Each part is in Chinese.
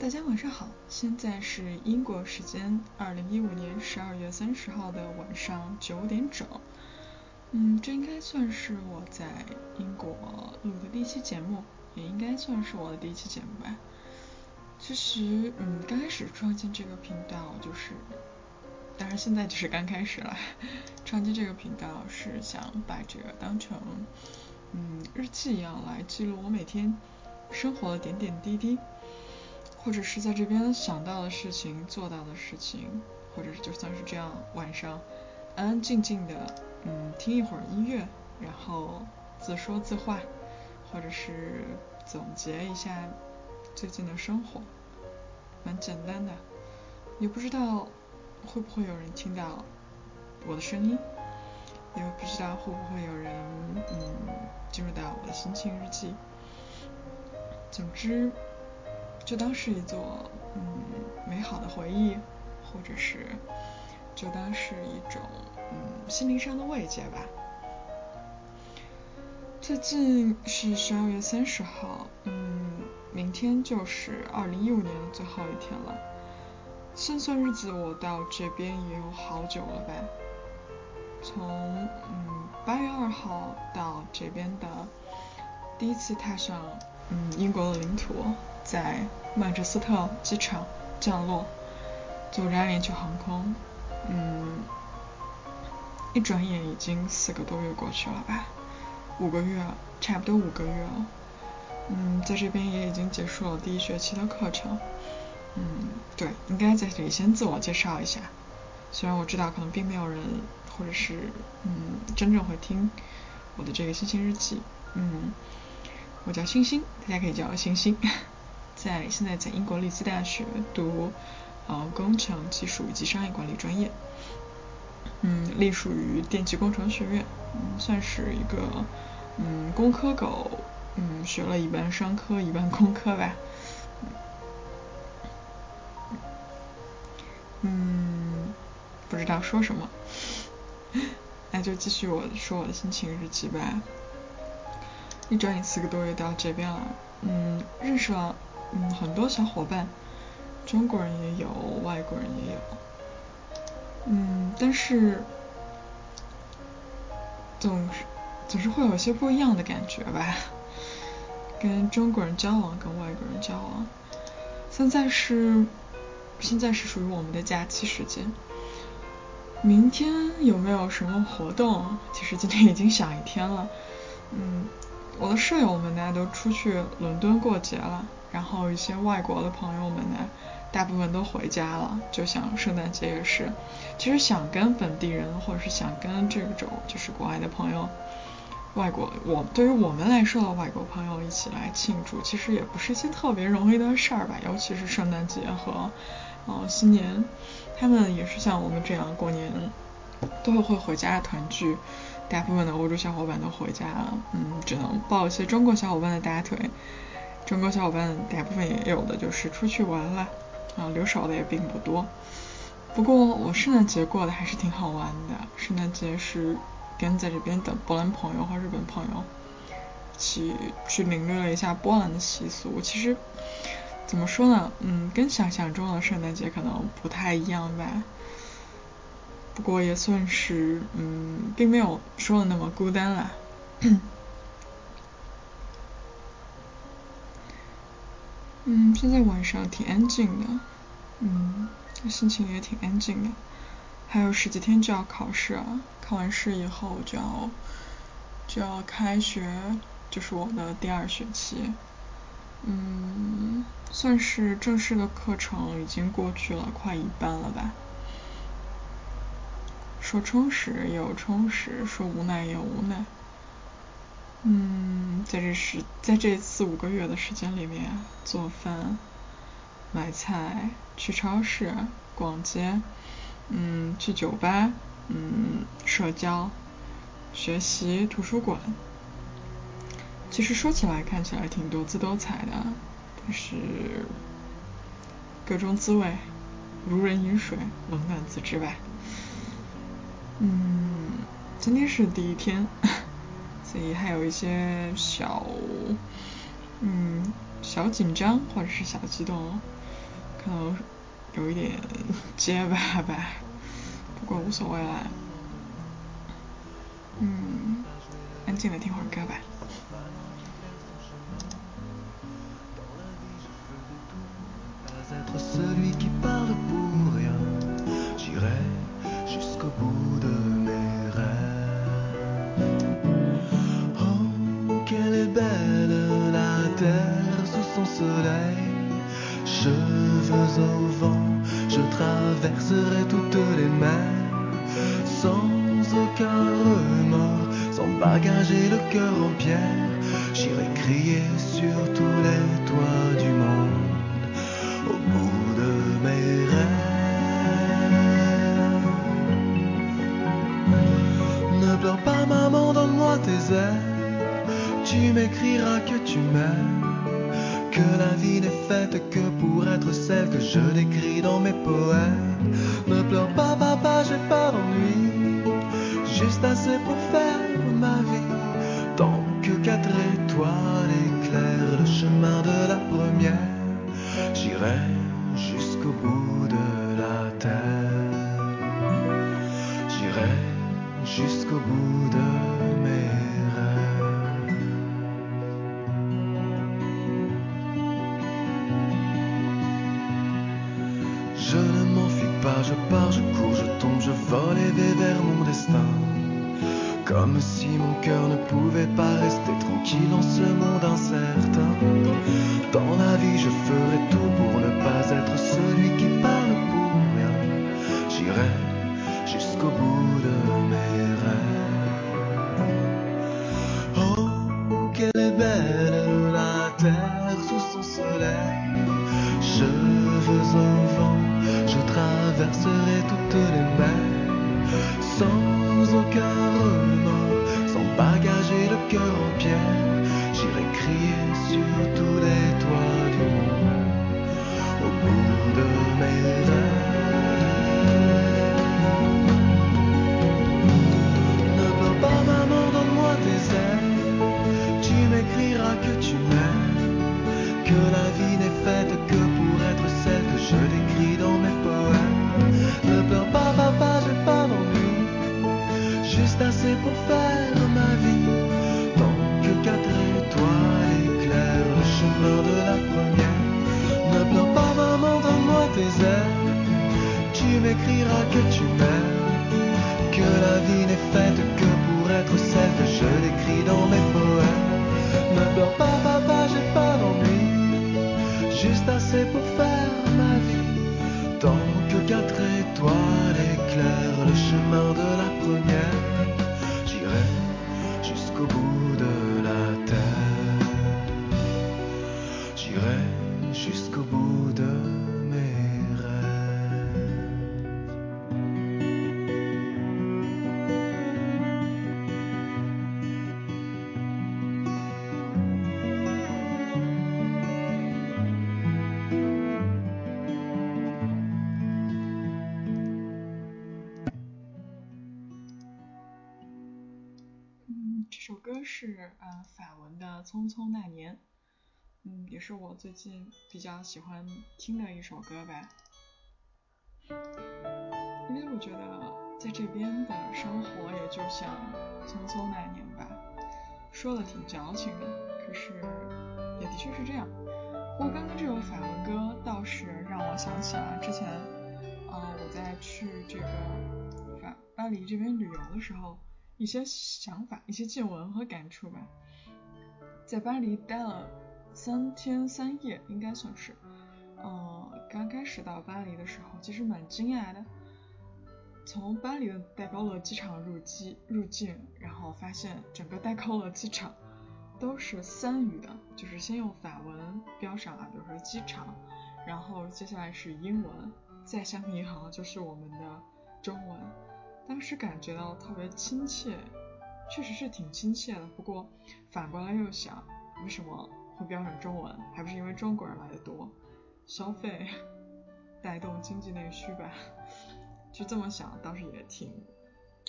大家晚上好，现在是英国时间二零一五年十二月三十号的晚上九点整。嗯，这应该算是我在英国录的第一期节目，也应该算是我的第一期节目吧。其实，嗯，刚开始创建这个频道就是，当然现在就是刚开始了。创建这个频道是想把这个当成，嗯，日记一样来记录我每天生活的点点滴滴。或者是在这边想到的事情、做到的事情，或者是就算是这样晚上安安静静的，嗯，听一会儿音乐，然后自说自话，或者是总结一下最近的生活，蛮简单的，也不知道会不会有人听到我的声音，也不知道会不会有人嗯进入到我的心情日记，总之。就当是一座嗯美好的回忆，或者是就当是一种嗯心灵上的慰藉吧。最近是十二月三十号，嗯，明天就是二零一五年的最后一天了。算算日子，我到这边也有好久了呗？从嗯八月二号到这边的第一次踏上嗯英国的领土。在曼彻斯特机场降落，坐阿联去航空，嗯，一转眼已经四个多月过去了吧，五个月，差不多五个月了，嗯，在这边也已经结束了第一学期的课程，嗯，对，应该在这里先自我介绍一下，虽然我知道可能并没有人，或者是嗯，真正会听我的这个星星日记，嗯，我叫星星，大家可以叫我星星。在现在在英国利兹大学读呃工程技术以及商业管理专业，嗯，隶属于电气工程学院，嗯，算是一个嗯工科狗，嗯，学了一半商科一半工科吧，嗯，不知道说什么，那就继续我说我的心情日记吧。一转眼四个多月到这边了，嗯，认识了。嗯，很多小伙伴，中国人也有，外国人也有，嗯，但是总是总是会有一些不一样的感觉吧。跟中国人交往，跟外国人交往。现在是现在是属于我们的假期时间，明天有没有什么活动？其实今天已经想一天了。嗯，我的舍友们呢都出去伦敦过节了。然后一些外国的朋友们呢，大部分都回家了，就像圣诞节也是，其实想跟本地人或者是想跟这种就是国外的朋友，外国我对于我们来说的外国朋友一起来庆祝，其实也不是一件特别容易的事儿吧，尤其是圣诞节和呃新年，他们也是像我们这样过年都会回家团聚，大部分的欧洲小伙伴都回家了，嗯，只能抱一些中国小伙伴的大腿。中国小伙伴大部分也有的就是出去玩了，啊，留守的也并不多。不过我圣诞节过得还是挺好玩的。圣诞节是跟在这边的波兰朋友和日本朋友一起去领略了一下波兰的习俗。其实怎么说呢，嗯，跟想象中的圣诞节可能不太一样吧。不过也算是，嗯，并没有说的那么孤单啦。嗯，现在晚上挺安静的，嗯，心情也挺安静的。还有十几天就要考试了，考完试以后就要就要开学，就是我的第二学期。嗯，算是正式的课程已经过去了快一半了吧。说充实有充实，说无奈也有无奈。嗯，在这时，在这四五个月的时间里面，做饭、买菜、去超市、逛街，嗯，去酒吧，嗯，社交、学习、图书馆，其实说起来看起来挺多姿多彩的，但是各种滋味，如人饮水，冷暖自知吧。嗯，今天是第一天。所以还有一些小，嗯，小紧张或者是小激动，可能有一点 结巴吧，不过无所谓啦。嗯，安静的听会儿歌吧。cheveux au vent, je traverserai toutes les mers, sans aucun remords, sans bagage et le cœur en pierre, j'irai crier sur tous les toits du monde, au bout de mes rêves. Ne pleure pas maman, donne-moi tes ailes, tu m'écriras que tu m'aimes que pour être celle que je décris dans mes poèmes. Ne pleure pas, papa, j'ai pas d'ennui, juste assez pour Comme si mon cœur ne pouvait pas rester tranquille en ce monde incertain. Dans la vie, je ferai tout pour ne pas être celui qui parle pour rien. J'irai jusqu'au bout. me dira que tu m'aimes. 是呃法文的《匆匆那年》，嗯，也是我最近比较喜欢听的一首歌吧。因为我觉得在这边的生活也就像匆匆那年吧，说的挺矫情的，可是也的确是这样。不过刚刚这首法文歌倒是让我想起了之前，呃，我在去这个法巴黎这边旅游的时候。一些想法、一些见闻和感触吧。在巴黎待了三天三夜，应该算是。呃，刚开始到巴黎的时候，其实蛮惊讶的。从巴黎的戴高乐机场入机入境，然后发现整个戴高乐机场都是三语的，就是先用法文标上啊，比如说机场，然后接下来是英文，再下面一行就是我们的中文。当时感觉到特别亲切，确实是挺亲切的。不过反过来又想，为什么会标准中文？还不是因为中国人来的多，消费带动经济内需吧？就这么想，倒是也挺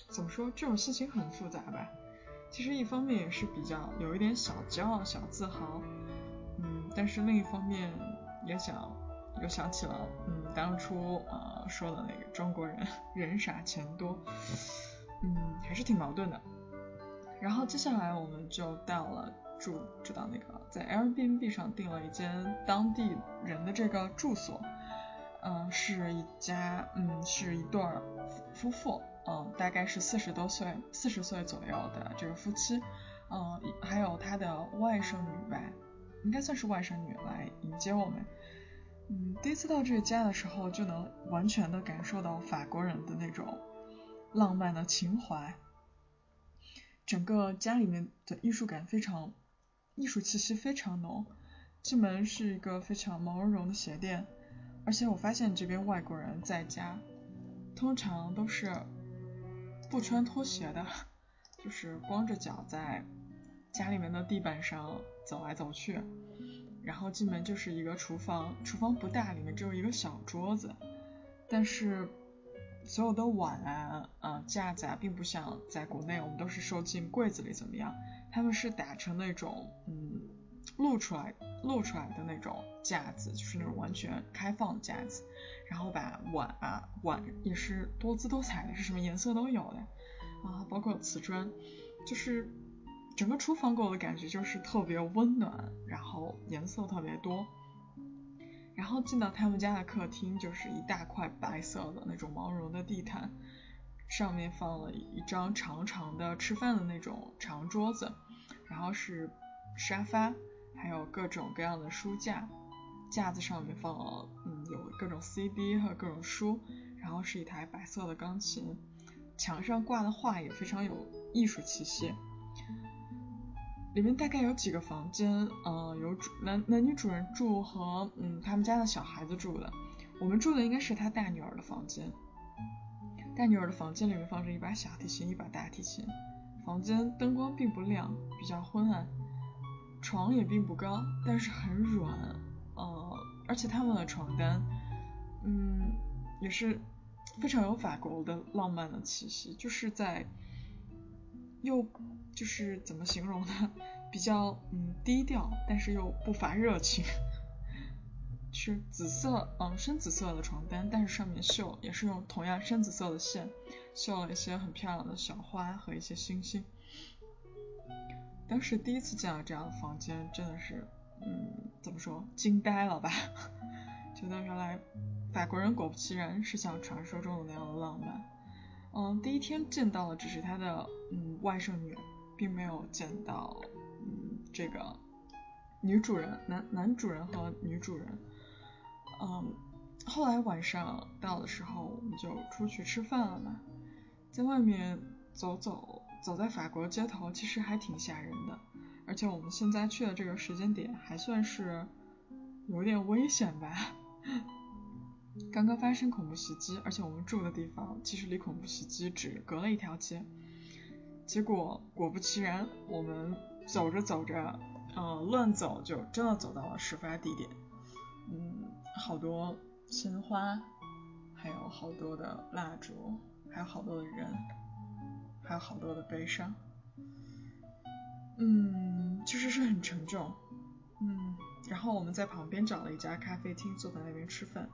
怎么说，这种心情很复杂吧。其实一方面也是比较有一点小骄傲、小自豪，嗯，但是另一方面也想又想起了嗯当初呃说的那个中国人人傻钱多，嗯还是挺矛盾的。然后接下来我们就到了住住到那个在 Airbnb 上订了一间当地人的这个住所，嗯是一家嗯是一对儿夫妇，嗯大概是四十多岁四十岁左右的这个夫妻，嗯还有他的外甥女吧，应该算是外甥女来迎接我们。嗯第一次到这个家的时候就能完全的感受到法国人的那种浪漫的情怀。整个家里面的艺术感非常，艺术气息非常浓。进门是一个非常毛茸茸的鞋店，而且我发现这边外国人在家通常都是不穿拖鞋的，就是光着脚在家里面的地板上走来走去。然后进门就是一个厨房，厨房不大，里面只有一个小桌子，但是。所有的碗啊，呃架子啊，并不像在国内，我们都是收进柜子里怎么样？他们是打成那种，嗯，露出来露出来的那种架子，就是那种完全开放的架子，然后把碗啊碗也是多姿多彩的，是什么颜色都有的啊，包括瓷砖，就是整个厨房给我的感觉就是特别温暖，然后颜色特别多。然后进到他们家的客厅，就是一大块白色的那种毛绒的地毯，上面放了一张长长的吃饭的那种长桌子，然后是沙发，还有各种各样的书架，架子上面放了嗯有各种 CD 和各种书，然后是一台白色的钢琴，墙上挂的画也非常有艺术气息。里面大概有几个房间，呃，有主男男女主人住和嗯他们家的小孩子住的。我们住的应该是他大女儿的房间。大女儿的房间里面放着一把小提琴，一把大提琴。房间灯光并不亮，比较昏暗。床也并不高，但是很软，呃，而且他们的床单，嗯，也是非常有法国的浪漫的气息，就是在又。就是怎么形容呢？比较嗯低调，但是又不乏热情。是紫色嗯深紫色的床单，但是上面绣也是用同样深紫色的线绣了一些很漂亮的小花和一些星星。当时第一次见到这样的房间，真的是嗯怎么说惊呆了吧？觉得原来法国人果不其然是像传说中的那样的浪漫。嗯，第一天见到的只是他的嗯外甥女。并没有见到，嗯，这个女主人，男男主人和女主人，嗯，后来晚上到的时候，我们就出去吃饭了嘛，在外面走走，走在法国街头，其实还挺吓人的，而且我们现在去的这个时间点还算是有点危险吧，刚刚发生恐怖袭击，而且我们住的地方其实离恐怖袭击只隔了一条街。结果果不其然，我们走着走着，嗯，乱走就真的走到了事发地点。嗯，好多鲜花，还有好多的蜡烛，还有好多的人，还有好多的悲伤。嗯，确实是很沉重。嗯，然后我们在旁边找了一家咖啡厅，坐在那边吃饭。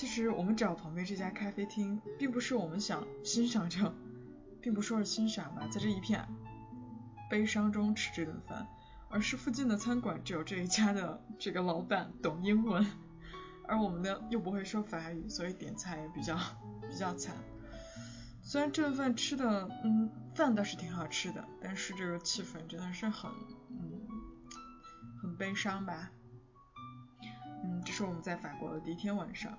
其实我们找旁边这家咖啡厅，并不是我们想欣赏着。并不说是欣赏吧，在这一片悲伤中吃这顿饭，而是附近的餐馆只有这一家的这个老板懂英文，而我们的又不会说法语，所以点菜也比较比较惨。虽然这顿饭吃的，嗯，饭倒是挺好吃的，但是这个气氛真的是很，嗯，很悲伤吧。嗯，这是我们在法国的第一天晚上，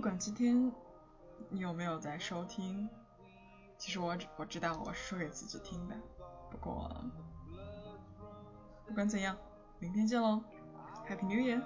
不管今天你有没有在收听，其实我我知道我是说给自己听的。不过，不管怎样，明天见喽，Happy New Year！